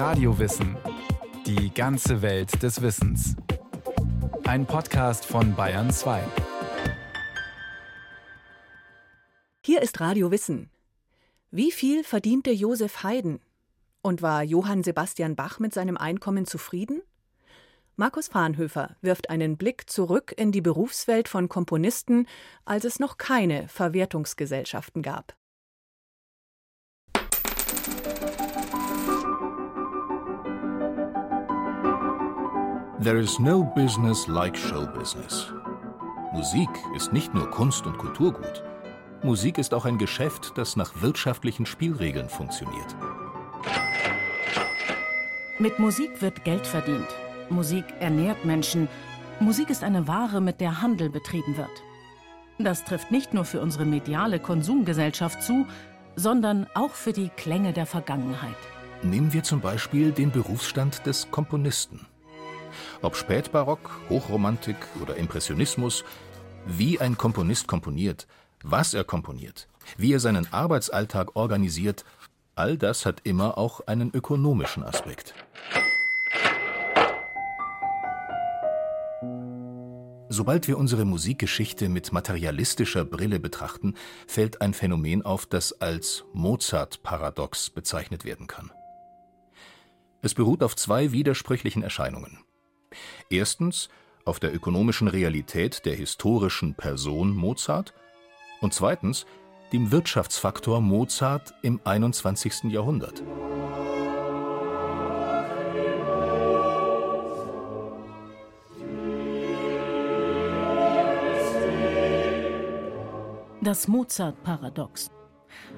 Radiowissen. Die ganze Welt des Wissens. Ein Podcast von Bayern 2. Hier ist Radio Wissen. Wie viel verdiente Josef Haydn? Und war Johann Sebastian Bach mit seinem Einkommen zufrieden? Markus Farnhöfer wirft einen Blick zurück in die Berufswelt von Komponisten, als es noch keine Verwertungsgesellschaften gab. There is no business like show business. Musik ist nicht nur Kunst und Kulturgut. Musik ist auch ein Geschäft, das nach wirtschaftlichen Spielregeln funktioniert. Mit Musik wird Geld verdient. Musik ernährt Menschen. Musik ist eine Ware, mit der Handel betrieben wird. Das trifft nicht nur für unsere mediale Konsumgesellschaft zu, sondern auch für die Klänge der Vergangenheit. Nehmen wir zum Beispiel den Berufsstand des Komponisten. Ob Spätbarock, Hochromantik oder Impressionismus, wie ein Komponist komponiert, was er komponiert, wie er seinen Arbeitsalltag organisiert, all das hat immer auch einen ökonomischen Aspekt. Sobald wir unsere Musikgeschichte mit materialistischer Brille betrachten, fällt ein Phänomen auf, das als Mozart-Paradox bezeichnet werden kann. Es beruht auf zwei widersprüchlichen Erscheinungen. Erstens auf der ökonomischen Realität der historischen Person Mozart und zweitens dem Wirtschaftsfaktor Mozart im 21. Jahrhundert. Das Mozart-Paradox.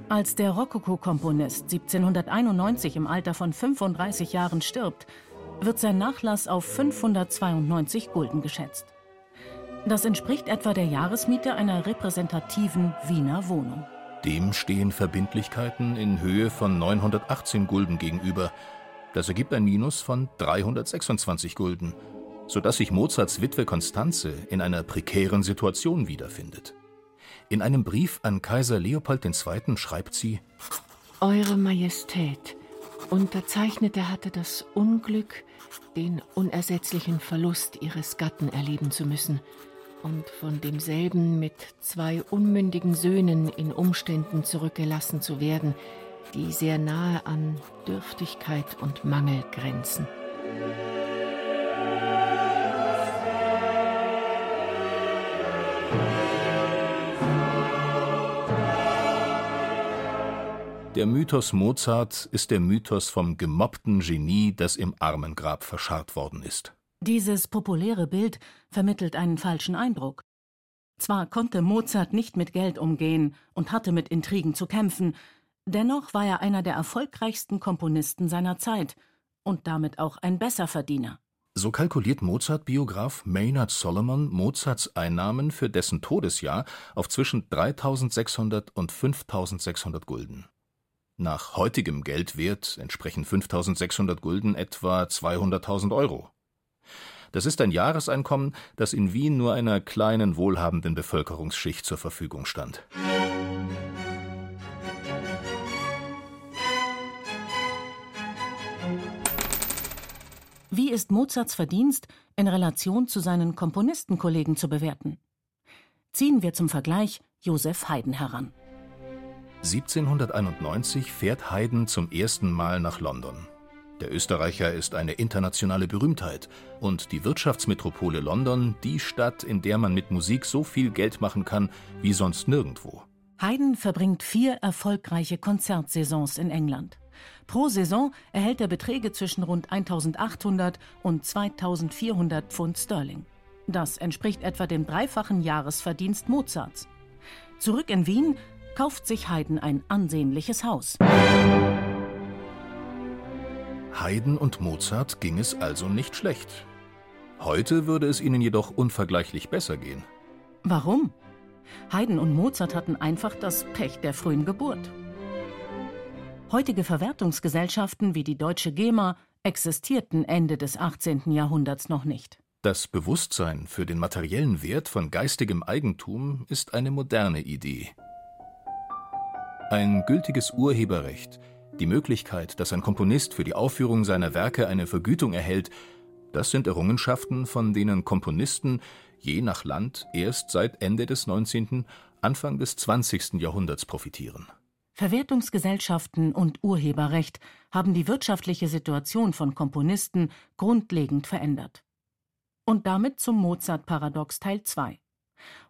Als der Rokoko-Komponist 1791 im Alter von 35 Jahren stirbt, wird sein Nachlass auf 592 Gulden geschätzt. Das entspricht etwa der Jahresmiete einer repräsentativen Wiener Wohnung. Dem stehen Verbindlichkeiten in Höhe von 918 Gulden gegenüber. Das ergibt ein Minus von 326 Gulden, sodass sich Mozarts Witwe Konstanze in einer prekären Situation wiederfindet. In einem Brief an Kaiser Leopold II. schreibt sie: Eure Majestät, Unterzeichnete hatte das Unglück, den unersetzlichen Verlust ihres Gatten erleben zu müssen und von demselben mit zwei unmündigen Söhnen in Umständen zurückgelassen zu werden, die sehr nahe an Dürftigkeit und Mangel grenzen. Der Mythos Mozart ist der Mythos vom gemobbten Genie, das im Armengrab verscharrt worden ist. Dieses populäre Bild vermittelt einen falschen Eindruck. Zwar konnte Mozart nicht mit Geld umgehen und hatte mit Intrigen zu kämpfen, dennoch war er einer der erfolgreichsten Komponisten seiner Zeit und damit auch ein Besserverdiener. So kalkuliert Mozart-Biograf Maynard Solomon Mozarts Einnahmen für dessen Todesjahr auf zwischen 3600 und 5600 Gulden. Nach heutigem Geldwert entsprechen 5600 Gulden etwa 200.000 Euro. Das ist ein Jahreseinkommen, das in Wien nur einer kleinen wohlhabenden Bevölkerungsschicht zur Verfügung stand. Wie ist Mozarts Verdienst in Relation zu seinen Komponistenkollegen zu bewerten? Ziehen wir zum Vergleich Joseph Haydn heran. 1791 fährt Haydn zum ersten Mal nach London. Der Österreicher ist eine internationale Berühmtheit und die Wirtschaftsmetropole London die Stadt, in der man mit Musik so viel Geld machen kann wie sonst nirgendwo. Haydn verbringt vier erfolgreiche Konzertsaisons in England. Pro Saison erhält er Beträge zwischen rund 1800 und 2400 Pfund Sterling. Das entspricht etwa dem dreifachen Jahresverdienst Mozarts. Zurück in Wien kauft sich Haydn ein ansehnliches Haus. Haydn und Mozart ging es also nicht schlecht. Heute würde es ihnen jedoch unvergleichlich besser gehen. Warum? Haydn und Mozart hatten einfach das Pech der frühen Geburt. Heutige Verwertungsgesellschaften wie die Deutsche GEMA existierten Ende des 18. Jahrhunderts noch nicht. Das Bewusstsein für den materiellen Wert von geistigem Eigentum ist eine moderne Idee. Ein gültiges Urheberrecht die Möglichkeit, dass ein Komponist für die Aufführung seiner Werke eine Vergütung erhält, das sind Errungenschaften, von denen Komponisten je nach Land erst seit Ende des 19., Anfang des 20. Jahrhunderts profitieren. Verwertungsgesellschaften und Urheberrecht haben die wirtschaftliche Situation von Komponisten grundlegend verändert. Und damit zum Mozart-Paradox Teil 2.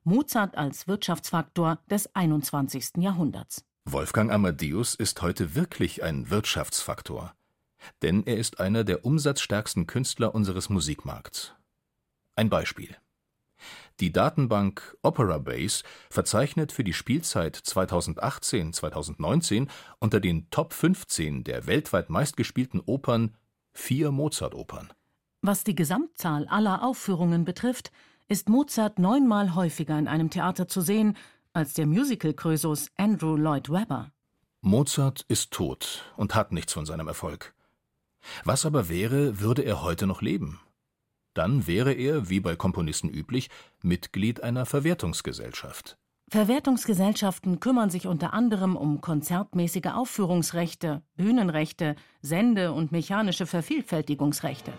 Mozart als Wirtschaftsfaktor des 21. Jahrhunderts. Wolfgang Amadeus ist heute wirklich ein Wirtschaftsfaktor, denn er ist einer der umsatzstärksten Künstler unseres Musikmarkts. Ein Beispiel. Die Datenbank Operabase verzeichnet für die Spielzeit 2018/2019 unter den Top 15 der weltweit meistgespielten Opern vier Mozart-Opern. Was die Gesamtzahl aller Aufführungen betrifft, ist Mozart neunmal häufiger in einem Theater zu sehen als der Musical-Krösus Andrew Lloyd Webber. Mozart ist tot und hat nichts von seinem Erfolg. Was aber wäre, würde er heute noch leben? Dann wäre er, wie bei Komponisten üblich, Mitglied einer Verwertungsgesellschaft. Verwertungsgesellschaften kümmern sich unter anderem um konzertmäßige Aufführungsrechte, Bühnenrechte, Sende- und mechanische Vervielfältigungsrechte.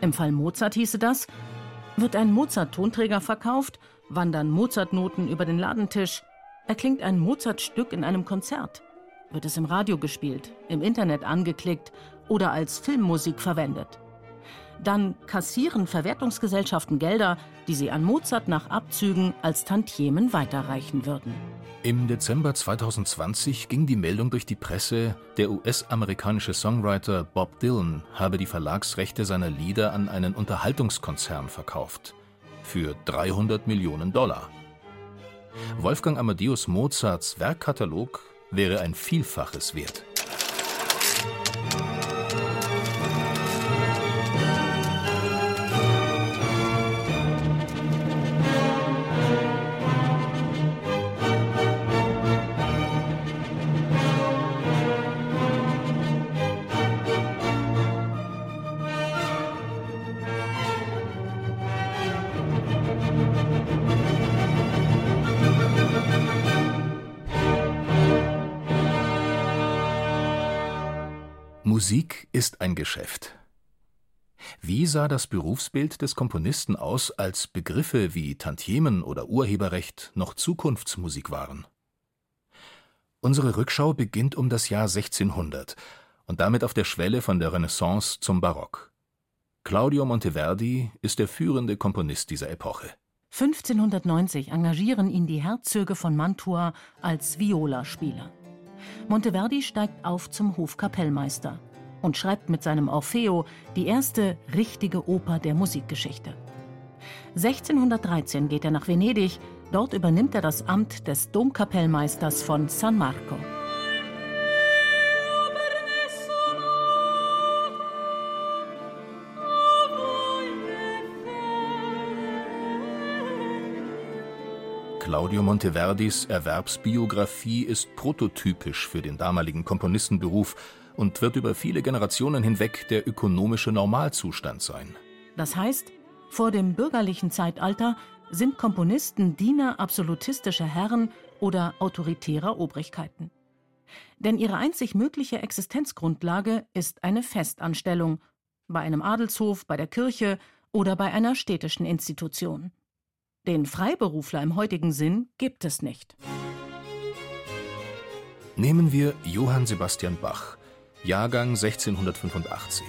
Im Fall Mozart hieße das, wird ein Mozart-Tonträger verkauft, wandern Mozart-Noten über den Ladentisch, erklingt ein Mozart-Stück in einem Konzert, wird es im Radio gespielt, im Internet angeklickt oder als Filmmusik verwendet. Dann kassieren Verwertungsgesellschaften Gelder, die sie an Mozart nach Abzügen als Tantiemen weiterreichen würden. Im Dezember 2020 ging die Meldung durch die Presse, der US-amerikanische Songwriter Bob Dylan habe die Verlagsrechte seiner Lieder an einen Unterhaltungskonzern verkauft. Für 300 Millionen Dollar. Wolfgang Amadeus Mozarts Werkkatalog wäre ein Vielfaches wert. Musik ist ein Geschäft. Wie sah das Berufsbild des Komponisten aus, als Begriffe wie Tantiemen oder Urheberrecht noch Zukunftsmusik waren? Unsere Rückschau beginnt um das Jahr 1600 und damit auf der Schwelle von der Renaissance zum Barock. Claudio Monteverdi ist der führende Komponist dieser Epoche. 1590 engagieren ihn die Herzöge von Mantua als Violaspieler. Monteverdi steigt auf zum Hofkapellmeister und schreibt mit seinem Orfeo die erste richtige Oper der Musikgeschichte. 1613 geht er nach Venedig, dort übernimmt er das Amt des Domkapellmeisters von San Marco. Claudio Monteverdis Erwerbsbiografie ist prototypisch für den damaligen Komponistenberuf und wird über viele Generationen hinweg der ökonomische Normalzustand sein. Das heißt, vor dem bürgerlichen Zeitalter sind Komponisten Diener absolutistischer Herren oder autoritärer Obrigkeiten. Denn ihre einzig mögliche Existenzgrundlage ist eine Festanstellung bei einem Adelshof, bei der Kirche oder bei einer städtischen Institution. Den Freiberufler im heutigen Sinn gibt es nicht. Nehmen wir Johann Sebastian Bach, Jahrgang 1685.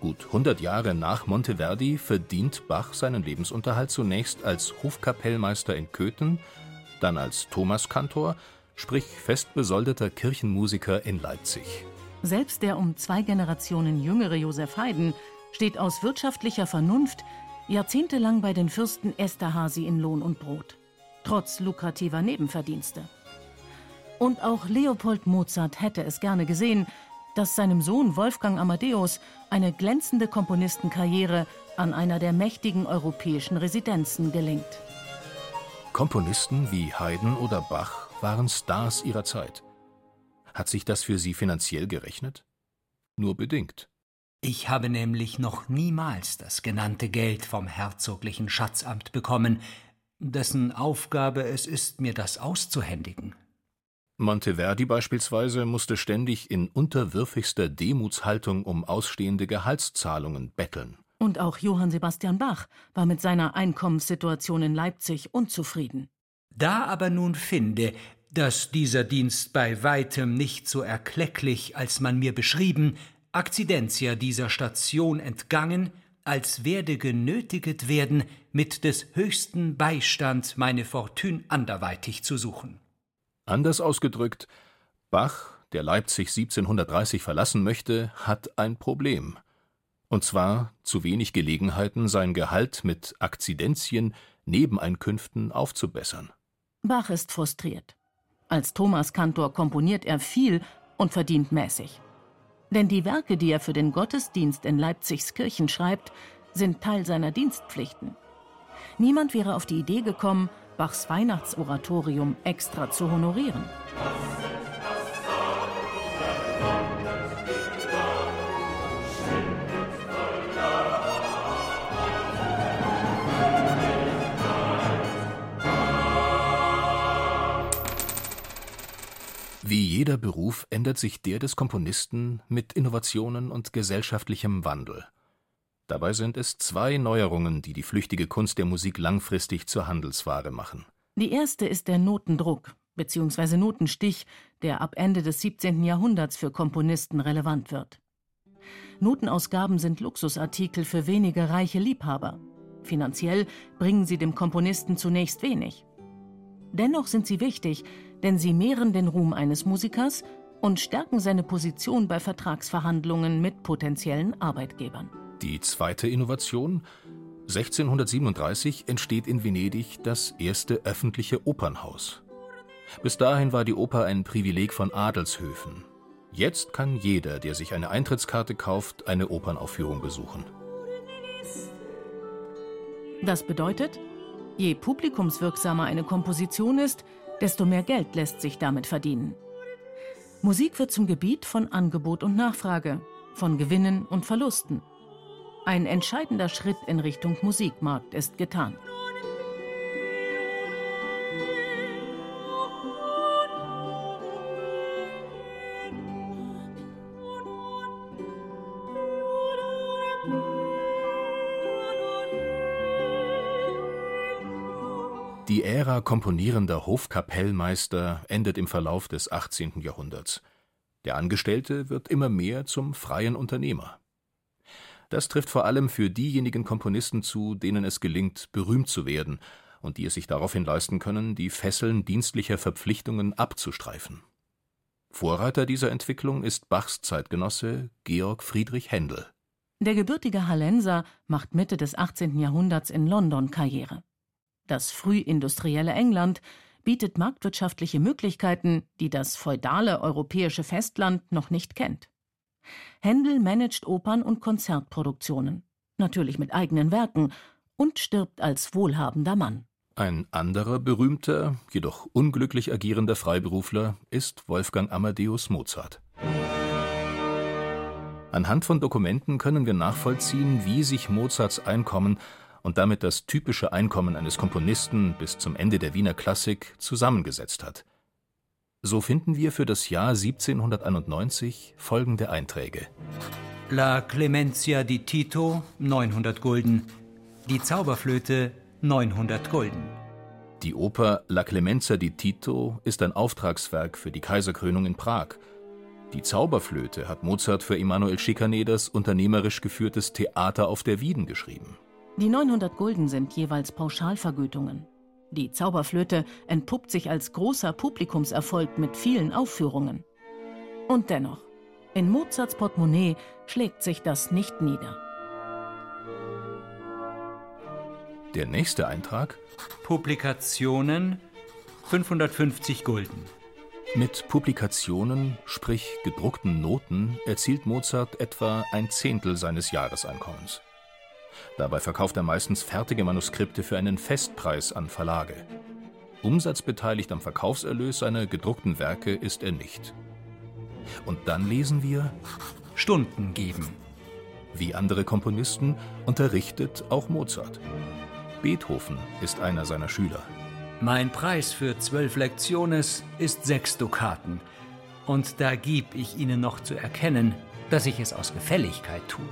Gut 100 Jahre nach Monteverdi verdient Bach seinen Lebensunterhalt zunächst als Hofkapellmeister in Köthen, dann als Thomaskantor, sprich festbesoldeter Kirchenmusiker in Leipzig. Selbst der um zwei Generationen jüngere Josef Haydn steht aus wirtschaftlicher Vernunft jahrzehntelang bei den Fürsten Esterhazy in Lohn und Brot, trotz lukrativer Nebenverdienste. Und auch Leopold Mozart hätte es gerne gesehen, dass seinem Sohn Wolfgang Amadeus eine glänzende Komponistenkarriere an einer der mächtigen europäischen Residenzen gelingt. Komponisten wie Haydn oder Bach waren Stars ihrer Zeit. Hat sich das für sie finanziell gerechnet? Nur bedingt. Ich habe nämlich noch niemals das genannte Geld vom herzoglichen Schatzamt bekommen, dessen Aufgabe es ist, mir das auszuhändigen. Monteverdi beispielsweise musste ständig in unterwürfigster Demutshaltung um ausstehende Gehaltszahlungen betteln. Und auch Johann Sebastian Bach war mit seiner Einkommenssituation in Leipzig unzufrieden. Da aber nun finde, dass dieser Dienst bei weitem nicht so erklecklich, als man mir beschrieben, Akzidentia dieser Station entgangen, als werde genötiget werden, mit des höchsten Beistand meine Fortune anderweitig zu suchen. Anders ausgedrückt, Bach, der Leipzig 1730 verlassen möchte, hat ein Problem. Und zwar zu wenig Gelegenheiten, sein Gehalt mit Akzidenzien, Nebeneinkünften aufzubessern. Bach ist frustriert. Als Thomaskantor komponiert er viel und verdient mäßig. Denn die Werke, die er für den Gottesdienst in Leipzigs Kirchen schreibt, sind Teil seiner Dienstpflichten. Niemand wäre auf die Idee gekommen, Bachs Weihnachtsoratorium extra zu honorieren. Jeder Beruf ändert sich der des Komponisten mit Innovationen und gesellschaftlichem Wandel. Dabei sind es zwei Neuerungen, die die flüchtige Kunst der Musik langfristig zur Handelsware machen. Die erste ist der Notendruck bzw. Notenstich, der ab Ende des 17. Jahrhunderts für Komponisten relevant wird. Notenausgaben sind Luxusartikel für wenige reiche Liebhaber. Finanziell bringen sie dem Komponisten zunächst wenig. Dennoch sind sie wichtig, denn sie mehren den Ruhm eines Musikers und stärken seine Position bei Vertragsverhandlungen mit potenziellen Arbeitgebern. Die zweite Innovation 1637 entsteht in Venedig das erste öffentliche Opernhaus. Bis dahin war die Oper ein Privileg von Adelshöfen. Jetzt kann jeder, der sich eine Eintrittskarte kauft, eine Opernaufführung besuchen. Das bedeutet, je publikumswirksamer eine Komposition ist, desto mehr Geld lässt sich damit verdienen. Musik wird zum Gebiet von Angebot und Nachfrage, von Gewinnen und Verlusten. Ein entscheidender Schritt in Richtung Musikmarkt ist getan. Komponierender Hofkapellmeister endet im Verlauf des 18. Jahrhunderts. Der Angestellte wird immer mehr zum freien Unternehmer. Das trifft vor allem für diejenigen Komponisten zu, denen es gelingt, berühmt zu werden und die es sich daraufhin leisten können, die Fesseln dienstlicher Verpflichtungen abzustreifen. Vorreiter dieser Entwicklung ist Bachs Zeitgenosse Georg Friedrich Händel. Der gebürtige Hallenser macht Mitte des 18. Jahrhunderts in London Karriere. Das frühindustrielle England bietet marktwirtschaftliche Möglichkeiten, die das feudale europäische Festland noch nicht kennt. Händel managt Opern und Konzertproduktionen, natürlich mit eigenen Werken, und stirbt als wohlhabender Mann. Ein anderer berühmter, jedoch unglücklich agierender Freiberufler ist Wolfgang Amadeus Mozart. Anhand von Dokumenten können wir nachvollziehen, wie sich Mozarts Einkommen und damit das typische Einkommen eines Komponisten bis zum Ende der Wiener Klassik zusammengesetzt hat. So finden wir für das Jahr 1791 folgende Einträge: La Clemencia di Tito 900 Gulden, die Zauberflöte 900 Gulden. Die Oper La Clemencia di Tito ist ein Auftragswerk für die Kaiserkrönung in Prag. Die Zauberflöte hat Mozart für Emanuel Schikaneders unternehmerisch geführtes Theater auf der Wieden geschrieben. Die 900 Gulden sind jeweils Pauschalvergütungen. Die Zauberflöte entpuppt sich als großer Publikumserfolg mit vielen Aufführungen. Und dennoch, in Mozarts Portemonnaie schlägt sich das nicht nieder. Der nächste Eintrag Publikationen 550 Gulden. Mit Publikationen, sprich gedruckten Noten, erzielt Mozart etwa ein Zehntel seines Jahreseinkommens. Dabei verkauft er meistens fertige Manuskripte für einen Festpreis an Verlage. Umsatzbeteiligt am Verkaufserlös seiner gedruckten Werke ist er nicht. Und dann lesen wir Stunden geben. Wie andere Komponisten unterrichtet auch Mozart. Beethoven ist einer seiner Schüler. Mein Preis für zwölf Lektiones ist sechs Dukaten. Und da gib ich Ihnen noch zu erkennen, dass ich es aus Gefälligkeit tue.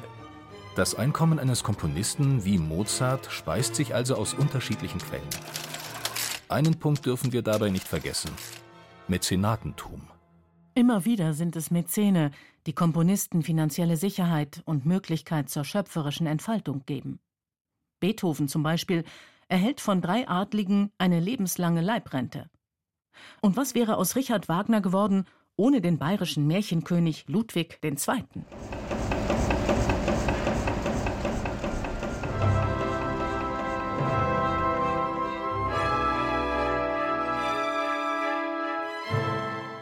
Das Einkommen eines Komponisten wie Mozart speist sich also aus unterschiedlichen Quellen. Einen Punkt dürfen wir dabei nicht vergessen. Mäzenatentum. Immer wieder sind es Mäzene, die Komponisten finanzielle Sicherheit und Möglichkeit zur schöpferischen Entfaltung geben. Beethoven zum Beispiel erhält von drei Adligen eine lebenslange Leibrente. Und was wäre aus Richard Wagner geworden ohne den bayerischen Märchenkönig Ludwig II.?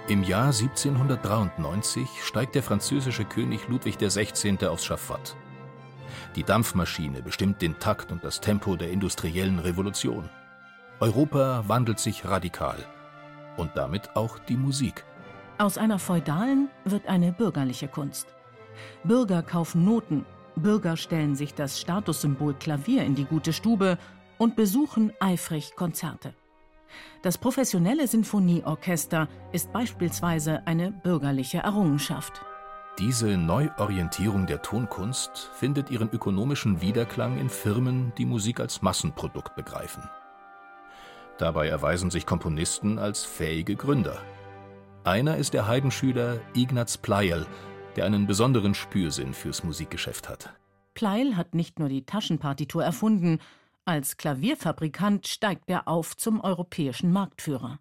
Im Jahr 1793 steigt der französische König Ludwig XVI. aufs Schafott. Die Dampfmaschine bestimmt den Takt und das Tempo der industriellen Revolution. Europa wandelt sich radikal. Und damit auch die Musik. Aus einer feudalen wird eine bürgerliche Kunst. Bürger kaufen Noten, Bürger stellen sich das Statussymbol Klavier in die gute Stube und besuchen eifrig Konzerte. Das professionelle Sinfonieorchester ist beispielsweise eine bürgerliche Errungenschaft. Diese Neuorientierung der Tonkunst findet ihren ökonomischen Widerklang in Firmen, die Musik als Massenprodukt begreifen. Dabei erweisen sich Komponisten als fähige Gründer. Einer ist der Heidenschüler Ignaz Pleyel, der einen besonderen Spürsinn fürs Musikgeschäft hat. Pleyel hat nicht nur die Taschenpartitur erfunden, als Klavierfabrikant steigt er auf zum europäischen Marktführer.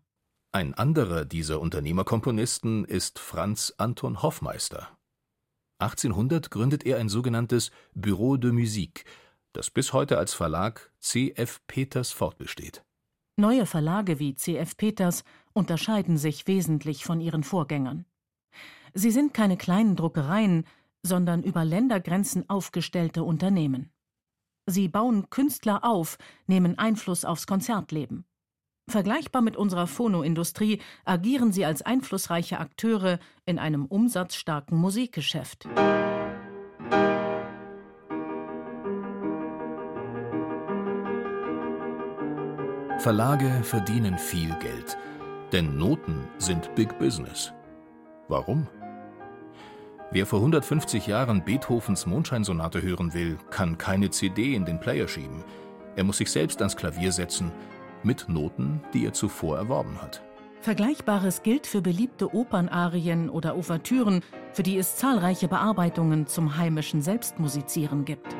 Ein anderer dieser Unternehmerkomponisten ist Franz Anton Hoffmeister. 1800 gründet er ein sogenanntes Bureau de Musique, das bis heute als Verlag C.F. Peters fortbesteht. Neue Verlage wie C.F. Peters unterscheiden sich wesentlich von ihren Vorgängern. Sie sind keine kleinen Druckereien, sondern über Ländergrenzen aufgestellte Unternehmen. Sie bauen Künstler auf, nehmen Einfluss aufs Konzertleben. Vergleichbar mit unserer Phonoindustrie agieren sie als einflussreiche Akteure in einem umsatzstarken Musikgeschäft. Verlage verdienen viel Geld, denn Noten sind Big Business. Warum? Wer vor 150 Jahren Beethovens Mondscheinsonate hören will, kann keine CD in den Player schieben. Er muss sich selbst ans Klavier setzen, mit Noten, die er zuvor erworben hat. Vergleichbares gilt für beliebte Opernarien oder Ouvertüren, für die es zahlreiche Bearbeitungen zum heimischen Selbstmusizieren gibt.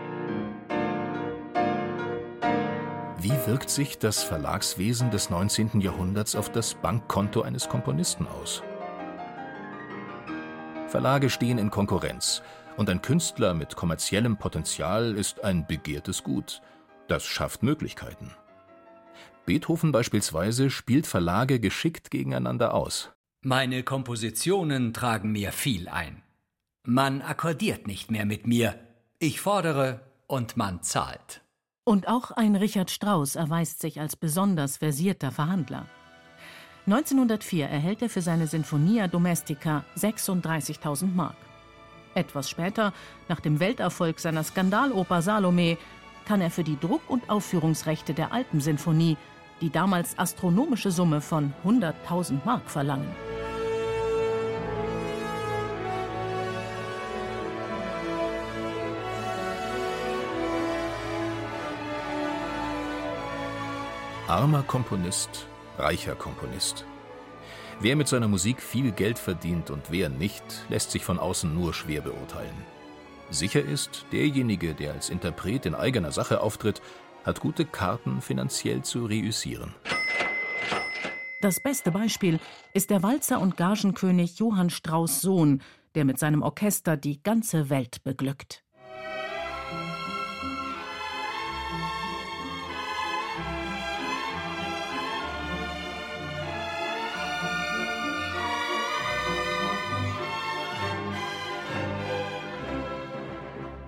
Wie wirkt sich das Verlagswesen des 19. Jahrhunderts auf das Bankkonto eines Komponisten aus? Verlage stehen in Konkurrenz, und ein Künstler mit kommerziellem Potenzial ist ein begehrtes Gut. Das schafft Möglichkeiten. Beethoven beispielsweise spielt Verlage geschickt gegeneinander aus. Meine Kompositionen tragen mir viel ein. Man akkordiert nicht mehr mit mir. Ich fordere und man zahlt. Und auch ein Richard Strauss erweist sich als besonders versierter Verhandler. 1904 erhält er für seine Sinfonia Domestica 36.000 Mark. Etwas später, nach dem Welterfolg seiner Skandaloper Salome, kann er für die Druck- und Aufführungsrechte der Alpensinfonie die damals astronomische Summe von 100.000 Mark verlangen. Armer Komponist reicher Komponist. Wer mit seiner Musik viel Geld verdient und wer nicht, lässt sich von außen nur schwer beurteilen. Sicher ist, derjenige, der als Interpret in eigener Sache auftritt, hat gute Karten, finanziell zu reüssieren. Das beste Beispiel ist der Walzer- und Gagenkönig Johann Strauß Sohn, der mit seinem Orchester die ganze Welt beglückt.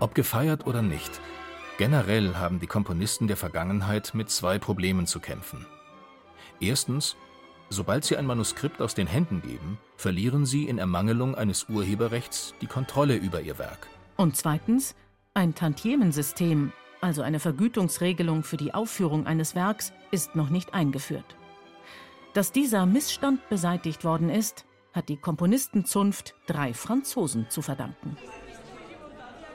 Ob gefeiert oder nicht, generell haben die Komponisten der Vergangenheit mit zwei Problemen zu kämpfen. Erstens, sobald sie ein Manuskript aus den Händen geben, verlieren sie in Ermangelung eines Urheberrechts die Kontrolle über ihr Werk. Und zweitens, ein Tantiemensystem, also eine Vergütungsregelung für die Aufführung eines Werks, ist noch nicht eingeführt. Dass dieser Missstand beseitigt worden ist, hat die Komponistenzunft drei Franzosen zu verdanken.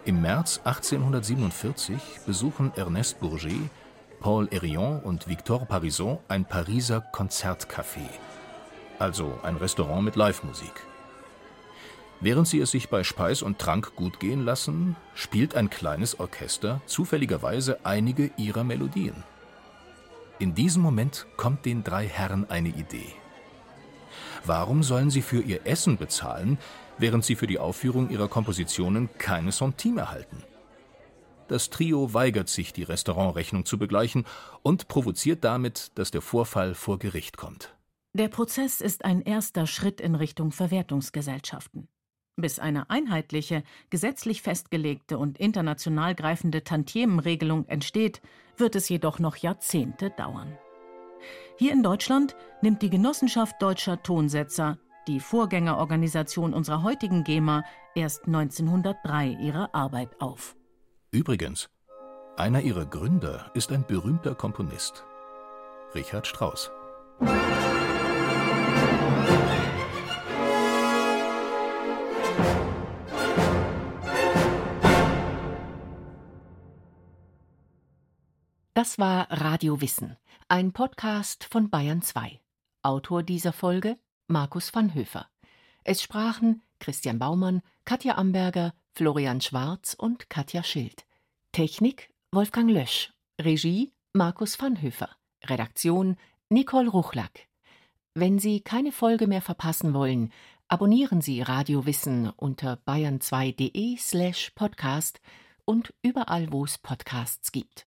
Im März 1847 besuchen Ernest Bourget, Paul Herillon und Victor Parison ein Pariser Konzertcafé, also ein Restaurant mit Live-Musik. Während sie es sich bei Speis und Trank gut gehen lassen, spielt ein kleines Orchester zufälligerweise einige ihrer Melodien. In diesem Moment kommt den drei Herren eine Idee. Warum sollen sie für ihr Essen bezahlen, während sie für die Aufführung ihrer Kompositionen keine Centime erhalten? Das Trio weigert sich, die Restaurantrechnung zu begleichen und provoziert damit, dass der Vorfall vor Gericht kommt. Der Prozess ist ein erster Schritt in Richtung Verwertungsgesellschaften. Bis eine einheitliche, gesetzlich festgelegte und international greifende Tantiemenregelung entsteht, wird es jedoch noch Jahrzehnte dauern. Hier in Deutschland nimmt die Genossenschaft Deutscher Tonsetzer, die Vorgängerorganisation unserer heutigen GEMA, erst 1903 ihre Arbeit auf. Übrigens, einer ihrer Gründer ist ein berühmter Komponist, Richard Strauss. Das war Radio Wissen, ein Podcast von Bayern 2. Autor dieser Folge Markus van Höfer. Es sprachen Christian Baumann, Katja Amberger, Florian Schwarz und Katja Schild. Technik Wolfgang Lösch. Regie Markus van Höfer. Redaktion Nicole Ruchlack. Wenn Sie keine Folge mehr verpassen wollen, abonnieren Sie Radio Wissen unter bayern2.de slash podcast und überall, wo es Podcasts gibt.